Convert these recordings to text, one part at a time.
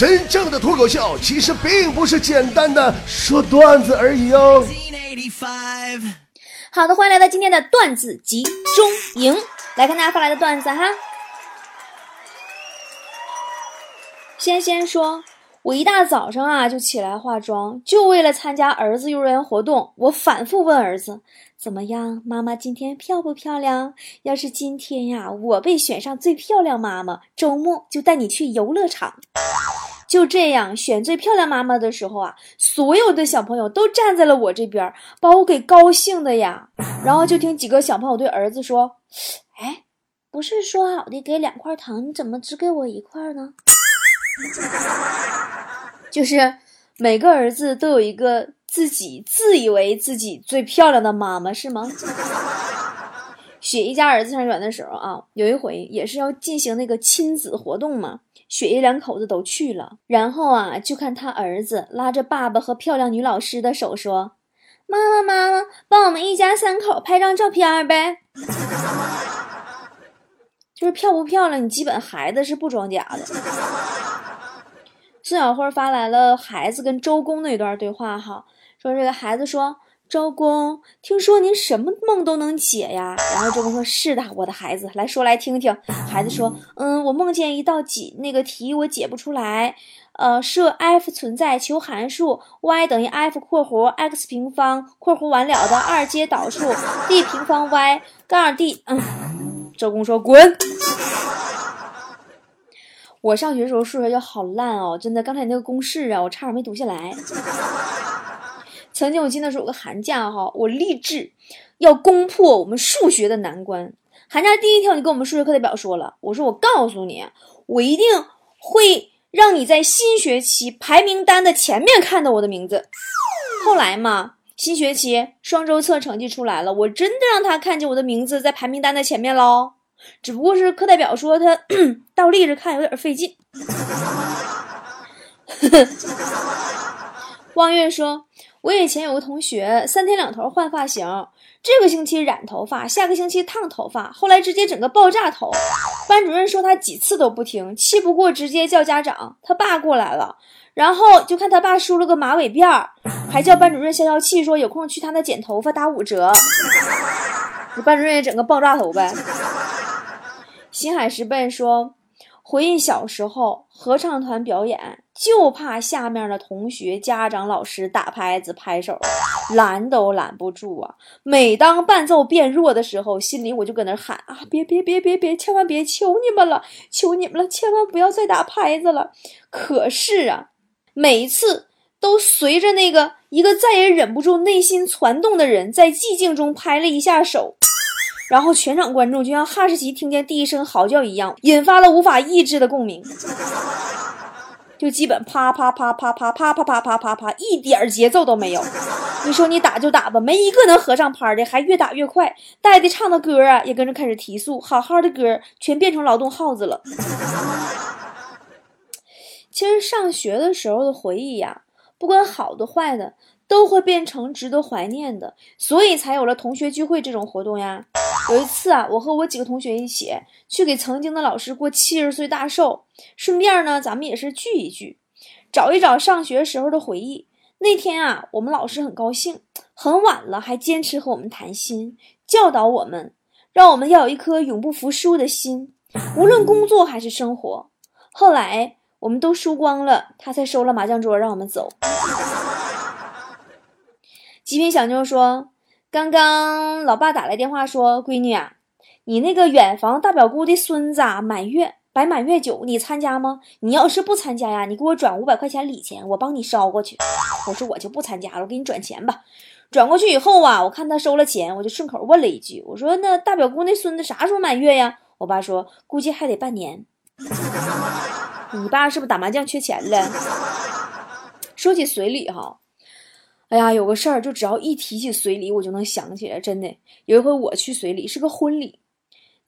真正的脱口秀其实并不是简单的说段子而已哦。好的，欢迎来到今天的段子集中营，来看大家发来的段子哈。先先说。我一大早上啊就起来化妆，就为了参加儿子幼儿园活动。我反复问儿子：“怎么样，妈妈今天漂不漂亮？要是今天呀，我被选上最漂亮妈妈，周末就带你去游乐场。”就这样，选最漂亮妈妈的时候啊，所有的小朋友都站在了我这边，把我给高兴的呀。然后就听几个小朋友对儿子说：“哎，不是说好的给两块糖，你怎么只给我一块呢？”就是每个儿子都有一个自己自以为自己最漂亮的妈妈，是吗？雪姨家儿子上园的时候啊，有一回也是要进行那个亲子活动嘛，雪姨两口子都去了，然后啊，就看他儿子拉着爸爸和漂亮女老师的手说：“妈妈妈妈，帮我们一家三口拍张照片呗。”就是漂不漂亮，你基本孩子是不装假的。孙小慧发来了孩子跟周公的一段对话，哈，说这个孩子说：“周公，听说您什么梦都能解呀？”然后周公说：“是的，我的孩子，来说来听听。”孩子说：“嗯，我梦见一道几那个题我解不出来，呃，设 f 存在，求函数 y 等于 f 括弧 x 平方括弧完了的二阶导数 d 平方 y 杠 d。”嗯，周公说：“滚。”我上学的时候数学就好烂哦，真的。刚才那个公式啊，我差点没读下来。曾经我记得是有个寒假哈，我立志要攻破我们数学的难关。寒假第一天我就跟我们数学课代表说了，我说我告诉你，我一定会让你在新学期排名单的前面看到我的名字。后来嘛，新学期双周测成绩出来了，我真的让他看见我的名字在排名单的前面喽。只不过是课代表说他 倒立着看有点费劲。望月说：“我以前有个同学，三天两头换发型，这个星期染头发，下个星期烫头发，后来直接整个爆炸头。班主任说他几次都不听，气不过直接叫家长。他爸过来了，然后就看他爸梳了个马尾辫儿还叫班主任消消气，说有空去他那剪头发打五折。班主任也整个爆炸头呗。”新海石笨说：“回忆小时候合唱团表演，就怕下面的同学、家长、老师打拍子、拍手，拦都拦不住啊！每当伴奏变弱的时候，心里我就搁那喊啊，别别别别别，千万别，求你们了，求你们了，千万不要再打拍子了。可是啊，每一次都随着那个一个再也忍不住内心攒动的人，在寂静中拍了一下手。”然后全场观众就像哈士奇听见第一声嚎叫一样，引发了无法抑制的共鸣，就基本啪啪啪啪啪啪啪啪啪啪啪，一点节奏都没有。你说你打就打吧，没一个能合上拍的，还越打越快，带的唱的歌啊也跟着开始提速，好好的歌全变成劳动号子了。其实上学的时候的回忆呀，不管好的坏的。都会变成值得怀念的，所以才有了同学聚会这种活动呀。有一次啊，我和我几个同学一起去给曾经的老师过七十岁大寿，顺便呢，咱们也是聚一聚，找一找上学时候的回忆。那天啊，我们老师很高兴，很晚了还坚持和我们谈心，教导我们，让我们要有一颗永不服输的心，无论工作还是生活。后来我们都输光了，他才收了麻将桌，让我们走。极品小妞说：“刚刚老爸打来电话说，闺女啊，你那个远房大表姑的孙子啊满月摆满月酒，你参加吗？你要是不参加呀，你给我转五百块钱礼钱，我帮你捎过去。”我说：“我就不参加了，我给你转钱吧。”转过去以后啊，我看他收了钱，我就顺口问了一句：“我说那大表姑那孙子啥时候满月呀？”我爸说：“估计还得半年。”你爸是不是打麻将缺钱了？说起随礼哈。哎呀，有个事儿，就只要一提起随礼，我就能想起来。真的，有一回我去随礼，是个婚礼，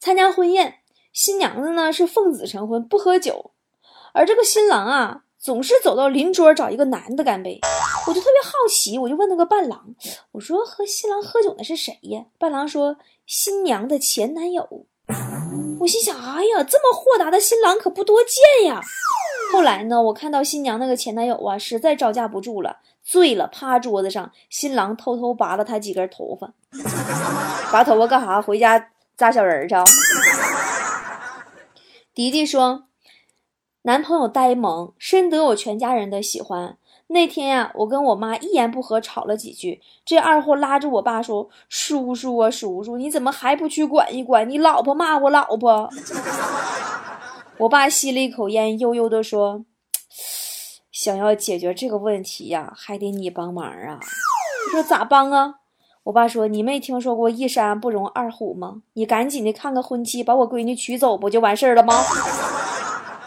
参加婚宴，新娘子呢是奉子成婚，不喝酒，而这个新郎啊，总是走到邻桌找一个男的干杯。我就特别好奇，我就问那个伴郎，我说和新郎喝酒的是谁呀？伴郎说新娘的前男友。我心想，哎呀，这么豁达的新郎可不多见呀。后来呢，我看到新娘那个前男友啊，实在招架不住了，醉了，趴桌子上，新郎偷偷拔了他几根头发，拔头发干啥？回家扎小人去。迪迪说，男朋友呆萌，深得我全家人的喜欢。那天呀，我跟我妈一言不合吵了几句，这二货拉着我爸说：“叔叔啊，叔叔，你怎么还不去管一管？你老婆骂我老婆。”我爸吸了一口烟，悠悠地说：“想要解决这个问题呀，还得你帮忙啊。”我说：“咋帮啊？”我爸说：“你没听说过一山不容二虎吗？你赶紧的看个婚期，把我闺女娶走，不就完事儿了吗？”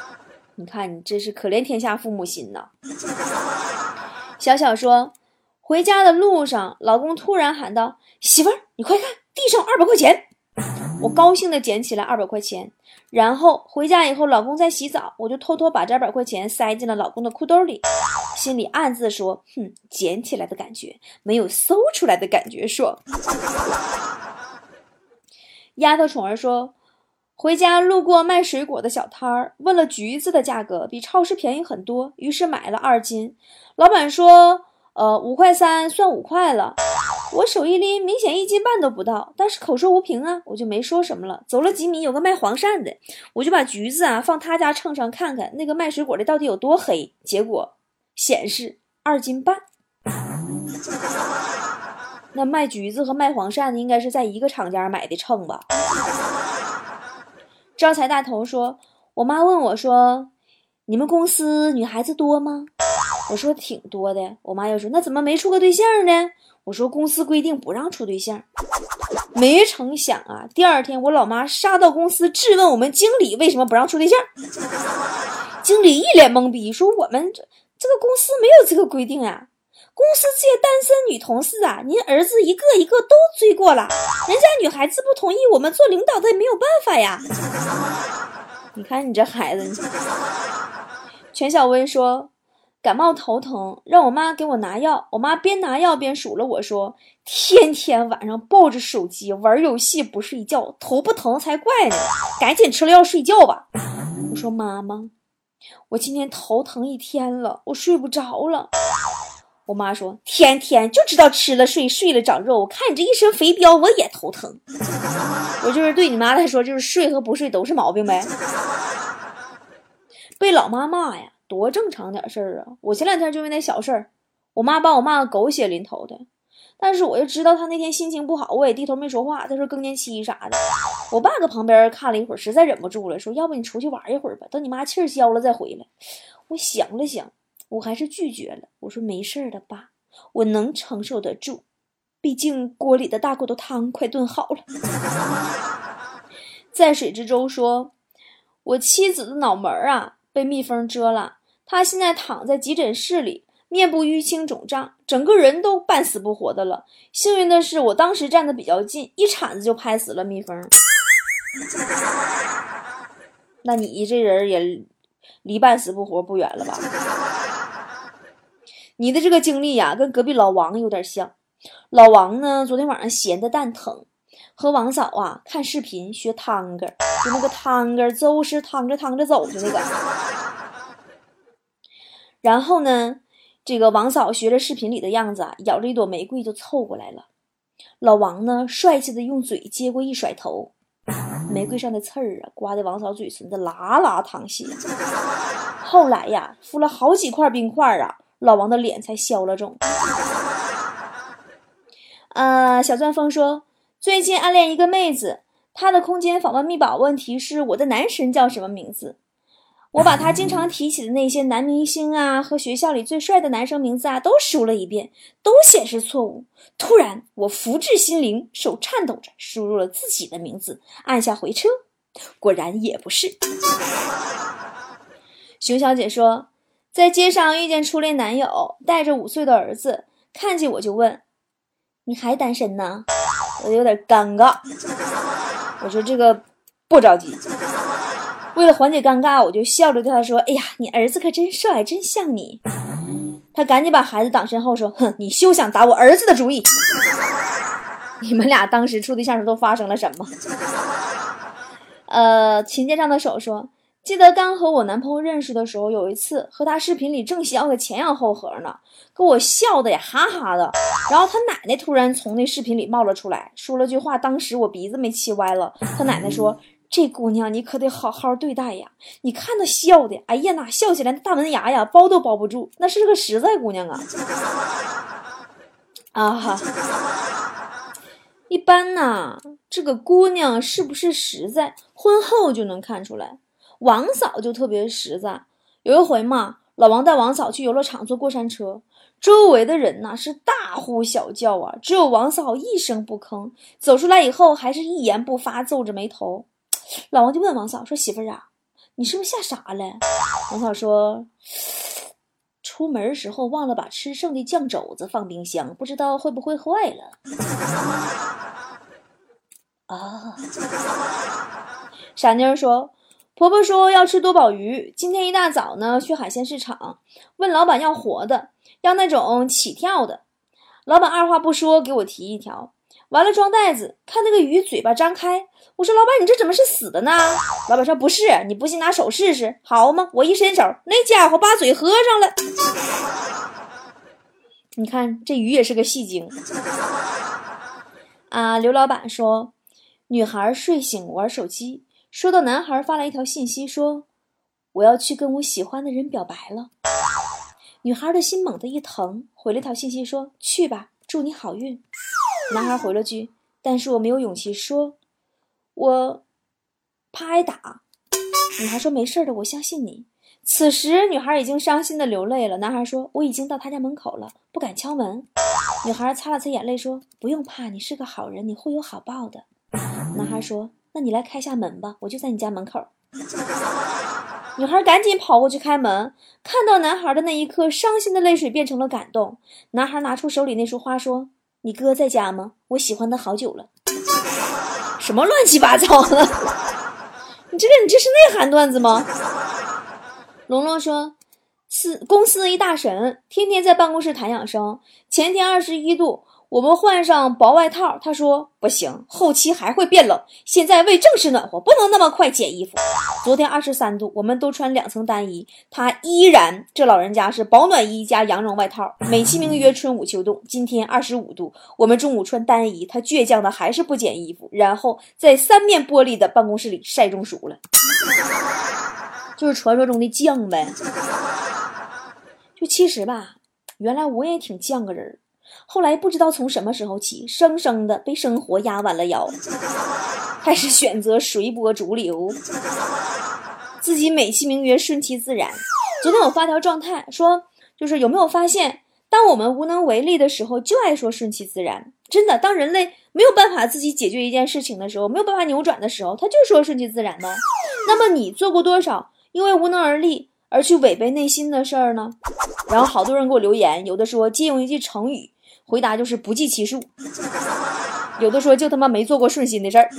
你看，你真是可怜天下父母心呐。小小说，回家的路上，老公突然喊道：“媳妇，你快看，地上二百块钱！”我高兴的捡起来二百块钱，然后回家以后，老公在洗澡，我就偷偷把这二百块钱塞进了老公的裤兜里，心里暗自说：“哼，捡起来的感觉没有搜出来的感觉爽。”丫头宠儿说，回家路过卖水果的小摊儿，问了橘子的价格，比超市便宜很多，于是买了二斤。老板说：“呃，五块三算五块了。”我手一拎，明显一斤半都不到，但是口说无凭啊，我就没说什么了。走了几米，有个卖黄鳝的，我就把橘子啊放他家秤上看看，那个卖水果的到底有多黑。结果显示二斤半。那卖橘子和卖黄鳝的应该是在一个厂家买的秤吧？招财大头说：“我妈问我说，你们公司女孩子多吗？”我说挺多的，我妈又说那怎么没处过对象呢？我说公司规定不让处对象。没成想啊，第二天我老妈杀到公司质问我们经理为什么不让处对象。经理一脸懵逼，说我们这这个公司没有这个规定啊。公司这些单身女同事啊，您儿子一个一个都追过了，人家女孩子不同意，我们做领导的也没有办法呀。你看你这孩子，全小薇说。感冒头疼，让我妈给我拿药。我妈边拿药边数落我说：“天天晚上抱着手机玩游戏不睡觉，头不疼才怪呢！赶紧吃了药睡觉吧。”我说：“妈妈，我今天头疼一天了，我睡不着了。”我妈说：“天天就知道吃了睡，睡了长肉。我看你这一身肥膘，我也头疼。”我就是对你妈来说，就是睡和不睡都是毛病呗。被老妈骂呀！多正常点事儿啊！我前两天就为那小事儿，我妈把我骂个狗血淋头的。但是我就知道她那天心情不好，我也低头没说话。她说更年期啥的。我爸搁旁边看了一会儿，实在忍不住了，说：“要不你出去玩一会儿吧，等你妈气儿消了再回来。”我想了想，我还是拒绝了。我说：“没事的，爸，我能承受得住，毕竟锅里的大骨头汤快炖好了。”在水之舟说：“我妻子的脑门儿啊。”被蜜蜂蛰了，他现在躺在急诊室里，面部淤青肿胀，整个人都半死不活的了。幸运的是，我当时站的比较近，一铲子就拍死了蜜蜂。那你这人也离半死不活不远了吧？你的这个经历呀，跟隔壁老王有点像。老王呢，昨天晚上闲的蛋疼，和王嫂啊看视频学汤个，就那个汤个，粥是汤着汤着走的那个。然后呢，这个王嫂学着视频里的样子啊，咬着一朵玫瑰就凑过来了。老王呢，帅气的用嘴接过一甩头，玫瑰上的刺儿啊，刮得王嫂嘴唇子拉拉淌血。后来呀，敷了好几块冰块啊，老王的脸才消了肿。呃，小钻风说，最近暗恋一个妹子，她的空间访问密保问题是我的男神叫什么名字？我把他经常提起的那些男明星啊和学校里最帅的男生名字啊都输了一遍，都显示错误。突然，我福至心灵，手颤抖着输入了自己的名字，按下回车，果然也不是。熊小姐说，在街上遇见初恋男友，带着五岁的儿子，看见我就问：“你还单身呢？”我有点尴尬，我说：“这个不着急。”为了缓解尴尬，我就笑着对他说：“哎呀，你儿子可真帅，真像你。”他赶紧把孩子挡身后说：“哼，你休想打我儿子的主意。”你们俩当时处对象时都发生了什么？呃，琴键上的手说：“记得刚和我男朋友认识的时候，有一次和他视频里正笑的前仰后合呢，给我笑的呀哈哈的。然后他奶奶突然从那视频里冒了出来，说了句话，当时我鼻子没气歪了。他奶奶说：“这姑娘你可得好好对待呀！你看她笑的，哎呀，那笑起来大门牙呀，包都包不住，那是个实在姑娘啊！”啊哈，一般呐，这个姑娘是不是实在，婚后就能看出来。王嫂就特别实在。有一回嘛，老王带王嫂去游乐场坐过山车，周围的人呐是大呼小叫啊，只有王嫂一声不吭。走出来以后，还是一言不发，皱着眉头。老王就问王嫂说：“媳妇儿啊，你是不是吓傻了？”王嫂说：“出门时候忘了把吃剩的酱肘子放冰箱，不知道会不会坏了。”啊，傻妞说。婆婆说要吃多宝鱼，今天一大早呢去海鲜市场，问老板要活的，要那种起跳的。老板二话不说给我提一条，完了装袋子，看那个鱼嘴巴张开。我说老板你这怎么是死的呢？老板说不是，你不信拿手试试，好吗？我一伸手，那家伙把嘴合上了。你看这鱼也是个戏精啊！刘老板说，女孩睡醒玩手机。收到男孩发来一条信息，说：“我要去跟我喜欢的人表白了。”女孩的心猛地一疼，回了一条信息说：“去吧，祝你好运。”男孩回了句：“但是我没有勇气说，我怕挨打。”女孩说：“没事的，我相信你。”此时，女孩已经伤心的流泪了。男孩说：“我已经到他家门口了，不敢敲门。”女孩擦了擦眼泪说：“不用怕，你是个好人，你会有好报的。”男孩说。那你来开下门吧，我就在你家门口。女孩赶紧跑过去开门，看到男孩的那一刻，伤心的泪水变成了感动。男孩拿出手里那束花，说：“你哥在家吗？我喜欢他好久了。”什么乱七八糟的？你这个，你这是内涵段子吗？龙龙说：“司公司一大神，天天在办公室谈养生。前天二十一度。”我们换上薄外套，他说不行，后期还会变冷。现在为正式暖和，不能那么快减衣服。昨天二十三度，我们都穿两层单衣，他依然这老人家是保暖衣加羊绒外套，美其名曰春捂秋冻。今天二十五度，我们中午穿单衣，他倔强的还是不减衣服，然后在三面玻璃的办公室里晒中暑了，就是传说中的犟呗。就其实吧，原来我也挺犟个人儿。后来不知道从什么时候起，生生的被生活压弯了腰，开始选择随波逐流，自己美其名曰顺其自然。昨天我发条状态说，就是有没有发现，当我们无能为力的时候，就爱说顺其自然。真的，当人类没有办法自己解决一件事情的时候，没有办法扭转的时候，他就说顺其自然呢。那么你做过多少因为无能而力而去违背内心的事儿呢？然后好多人给我留言，有的说借用一句成语。回答就是不计其数，有的说就他妈没做过顺心的事儿。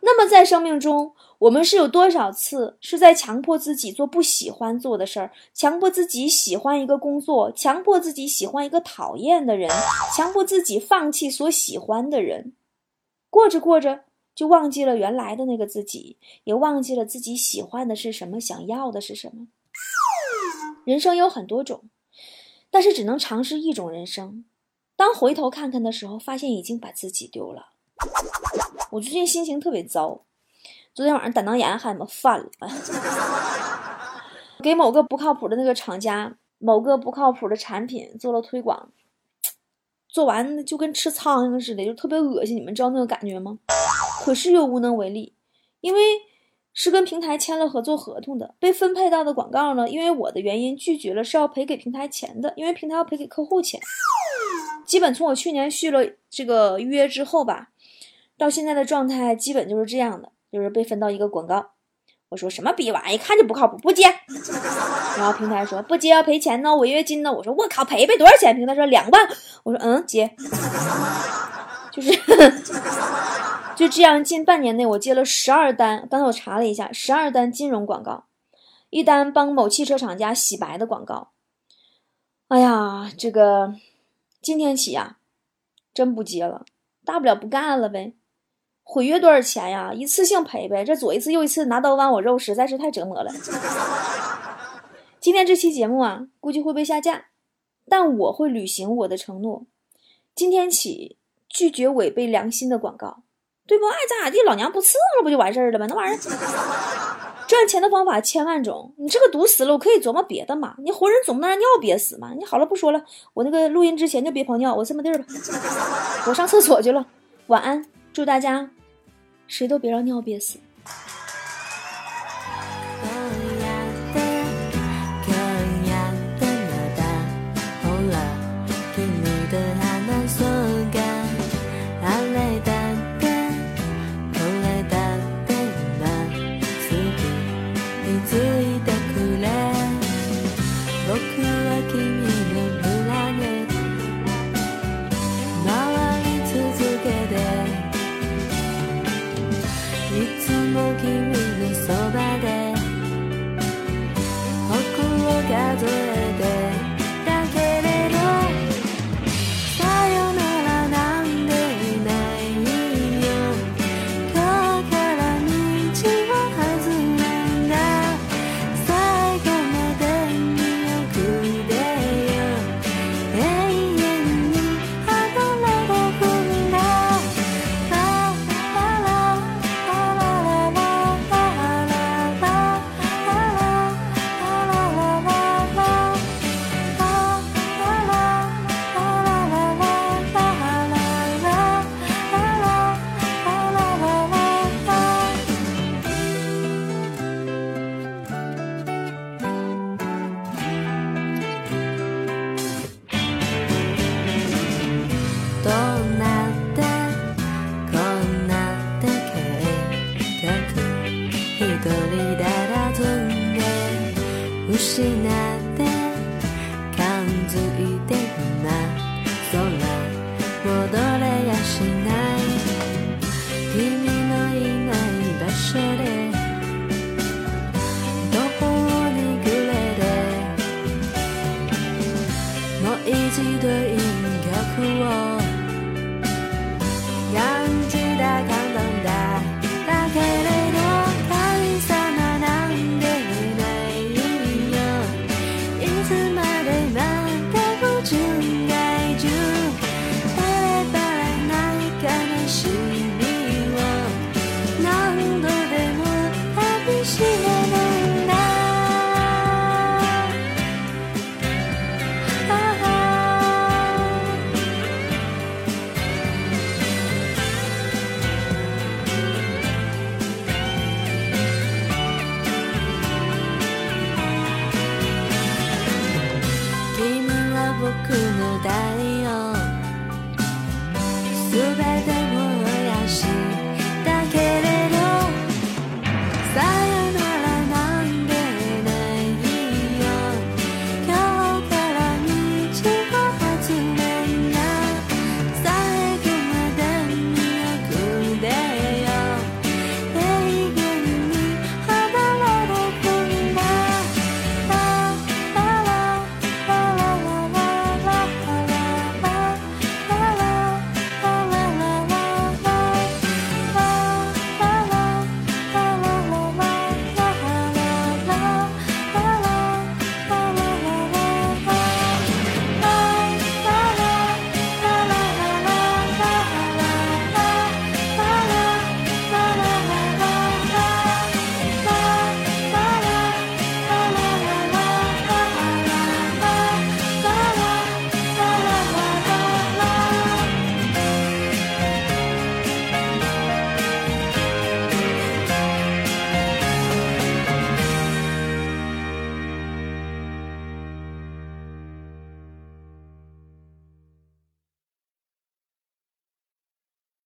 那么在生命中，我们是有多少次是在强迫自己做不喜欢做的事儿，强迫自己喜欢一个工作，强迫自己喜欢一个讨厌的人，强迫自己放弃所喜欢的人，过着过着就忘记了原来的那个自己，也忘记了自己喜欢的是什么，想要的是什么。人生有很多种。但是只能尝试一种人生。当回头看看的时候，发现已经把自己丢了。我最近心情特别糟，昨天晚上胆囊炎还他妈犯了。给某个不靠谱的那个厂家、某个不靠谱的产品做了推广，做完就跟吃苍蝇似的，就特别恶心。你们知道那个感觉吗？可是又无能为力，因为。是跟平台签了合作合同的，被分配到的广告呢？因为我的原因拒绝了，是要赔给平台钱的，因为平台要赔给客户钱。基本从我去年续了这个约之后吧，到现在的状态基本就是这样的，就是被分到一个广告。我说什么逼玩意，一看就不靠谱，不接。然后平台说不接要赔钱呢，违约金呢。我说我靠，赔赔多少钱？平台说两万。我说嗯，接。就是。就这样，近半年内我接了十二单。刚才我查了一下，十二单金融广告，一单帮某汽车厂家洗白的广告。哎呀，这个今天起呀，真不接了，大不了不干了呗。毁约多少钱呀？一次性赔呗。这左一次右一次拿刀剜我肉，实在是太折磨了。今天这期节目啊，估计会被下架，但我会履行我的承诺。今天起拒绝违背良心的广告，对不？爱咋咋地，老娘不伺候了，不就完事儿了吗？那玩意儿 赚钱的方法千万种，你这个毒死了，我可以琢磨别的嘛。你活人总不能让尿憋死嘛。你好了，不说了，我那个录音之前就别泡尿，我这么地儿吧，我上厕所去了。晚安，祝大家谁都别让尿憋死。不是难。